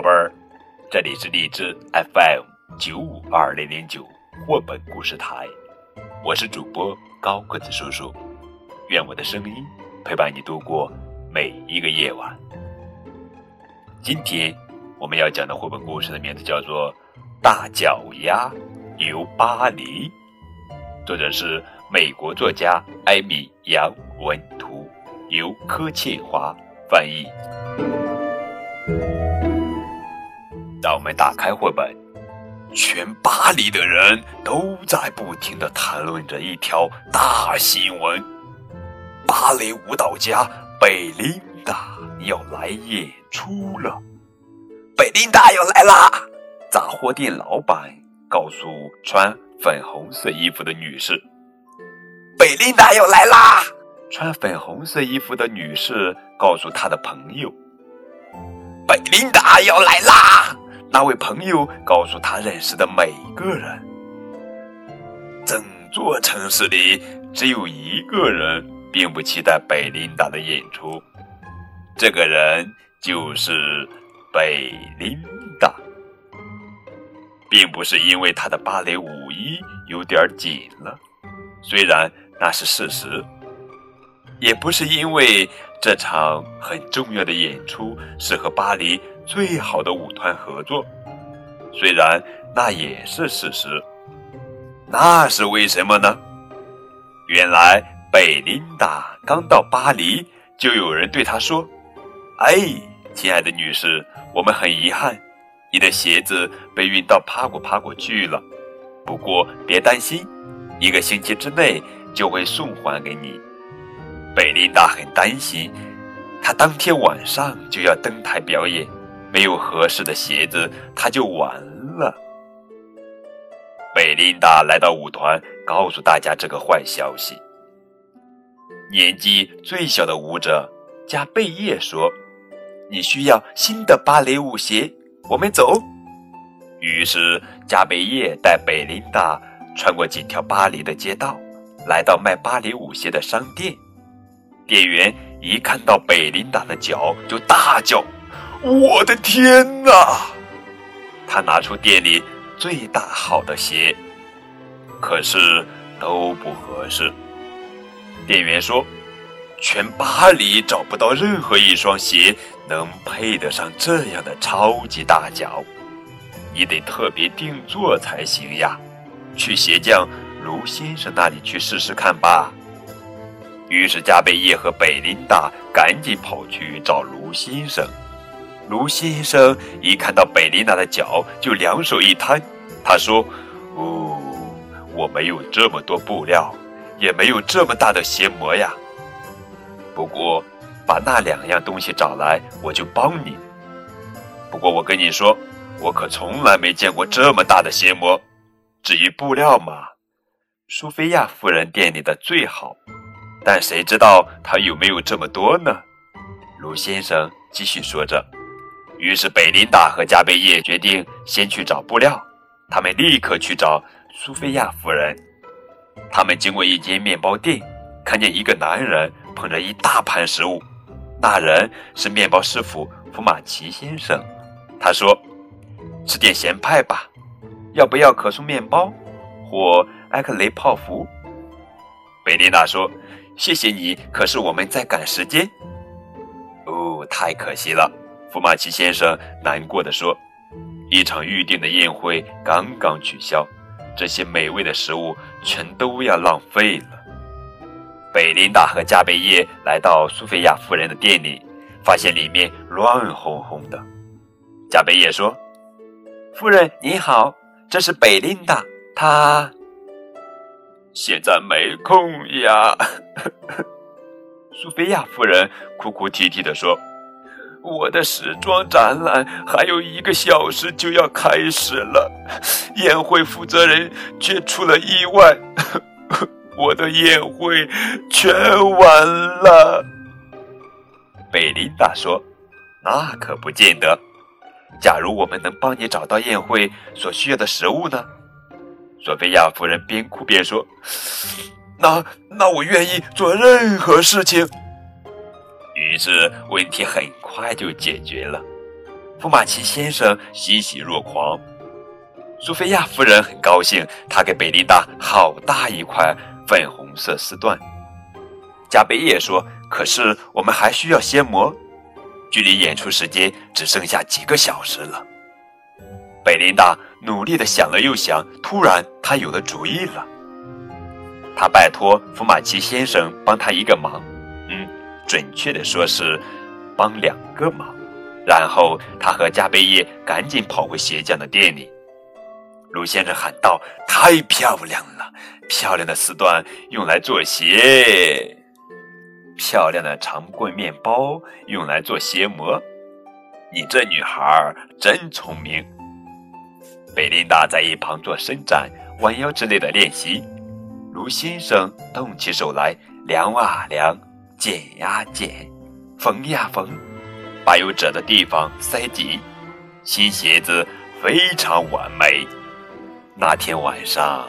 宝贝儿，这里是荔枝 FM 九五二零零九绘本故事台，我是主播高个子叔叔，愿我的声音陪伴你度过每一个夜晚。今天我们要讲的绘本故事的名字叫做《大脚丫游巴黎》，作者是美国作家艾米·杨文图，由柯倩华翻译。让我们打开绘本，全巴黎的人都在不停的谈论着一条大新闻：芭蕾舞蹈家贝琳达要来演出了。贝琳达要来啦！杂货店老板告诉穿粉红色衣服的女士：“贝琳达要来啦！”穿粉红色衣服的女士告诉她的朋友：“贝琳达要来啦！”那位朋友告诉他认识的每个人，整座城市里只有一个人并不期待贝琳达的演出，这个人就是贝琳达，并不是因为她的芭蕾舞衣有点紧了，虽然那是事实，也不是因为这场很重要的演出是和巴黎。最好的舞团合作，虽然那也是事实，那是为什么呢？原来贝琳达刚到巴黎，就有人对她说：“哎，亲爱的女士，我们很遗憾，你的鞋子被运到帕果帕果去了。不过别担心，一个星期之内就会送还给你。”贝琳达很担心，她当天晚上就要登台表演。没有合适的鞋子，他就完了。贝琳达来到舞团，告诉大家这个坏消息。年纪最小的舞者加贝叶说：“你需要新的芭蕾舞鞋，我们走。”于是加贝叶带贝琳达穿过几条巴黎的街道，来到卖芭蕾舞鞋的商店。店员一看到贝琳达的脚，就大叫。我的天哪！他拿出店里最大号的鞋，可是都不合适。店员说：“全巴黎找不到任何一双鞋能配得上这样的超级大脚，你得特别定做才行呀！去鞋匠卢先生那里去试试看吧。”于是加贝叶和贝琳达赶紧跑去找卢先生。卢先生一看到贝琳达的脚，就两手一摊。他说：“哦，我没有这么多布料，也没有这么大的鞋模呀。不过，把那两样东西找来，我就帮你。不过，我跟你说，我可从来没见过这么大的鞋模。至于布料嘛，苏菲亚夫人店里的最好，但谁知道他有没有这么多呢？”卢先生继续说着。于是，贝琳达和加贝叶决定先去找布料。他们立刻去找苏菲亚夫人。他们经过一间面包店，看见一个男人捧着一大盘食物。那人是面包师傅福马奇先生。他说：“吃点咸派吧，要不要可颂面包或埃克雷泡芙？”贝琳达说：“谢谢你，可是我们在赶时间。”哦，太可惜了。福马奇先生难过的说：“一场预定的宴会刚刚取消，这些美味的食物全都要浪费了。”贝琳达和加贝叶来到苏菲亚夫人的店里，发现里面乱哄哄的。加贝叶说：“夫人您好，这是贝琳达，她现在没空呀。”苏菲亚夫人哭哭啼啼的说。我的时装展览还有一个小时就要开始了，宴会负责人却出了意外，我的宴会全完了。贝琳达说：“那可不见得。假如我们能帮你找到宴会所需要的食物呢？”索菲亚夫人边哭边说：“那那我愿意做任何事情。”于是问题很快就解决了。福马奇先生欣喜若狂。苏菲亚夫人很高兴，她给贝琳达好大一块粉红色丝缎。加贝叶说：“可是我们还需要先磨，距离演出时间只剩下几个小时了。”贝琳达努力的想了又想，突然她有了主意了。她拜托福马奇先生帮她一个忙，嗯，准确的说是帮两个忙。然后他和加贝叶赶紧跑回鞋匠的店里。卢先生喊道：“太漂亮了！漂亮的丝缎用来做鞋，漂亮的长棍面包用来做鞋模。你这女孩真聪明。”贝琳达在一旁做伸展、弯腰之类的练习。卢先生动起手来，量啊量，剪呀剪，缝呀缝，把有褶的地方塞紧。新鞋子非常完美。那天晚上，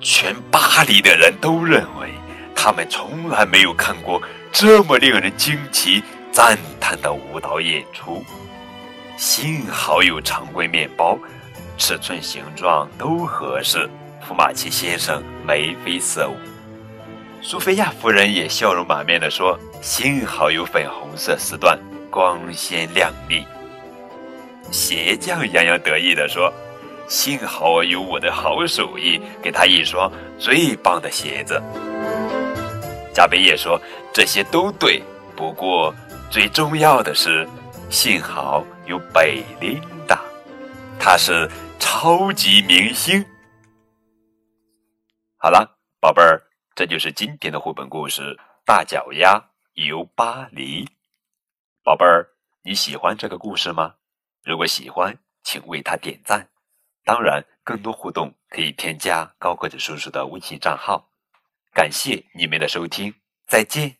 全巴黎的人都认为他们从来没有看过这么令人惊奇、赞叹的舞蹈演出。幸好有常规面包，尺寸、形状都合适。福马奇先生眉飞色舞，苏菲亚夫人也笑容满面地说：“幸好有粉红色丝缎，光鲜亮丽。”鞋匠洋洋得意地说。幸好有我的好手艺，给他一双最棒的鞋子。加贝叶说：“这些都对，不过最重要的是，幸好有贝利他，是超级明星。”好了，宝贝儿，这就是今天的绘本故事《大脚丫游巴黎》。宝贝儿，你喜欢这个故事吗？如果喜欢，请为他点赞。当然，更多互动可以添加高个子叔叔的微信账号。感谢你们的收听，再见。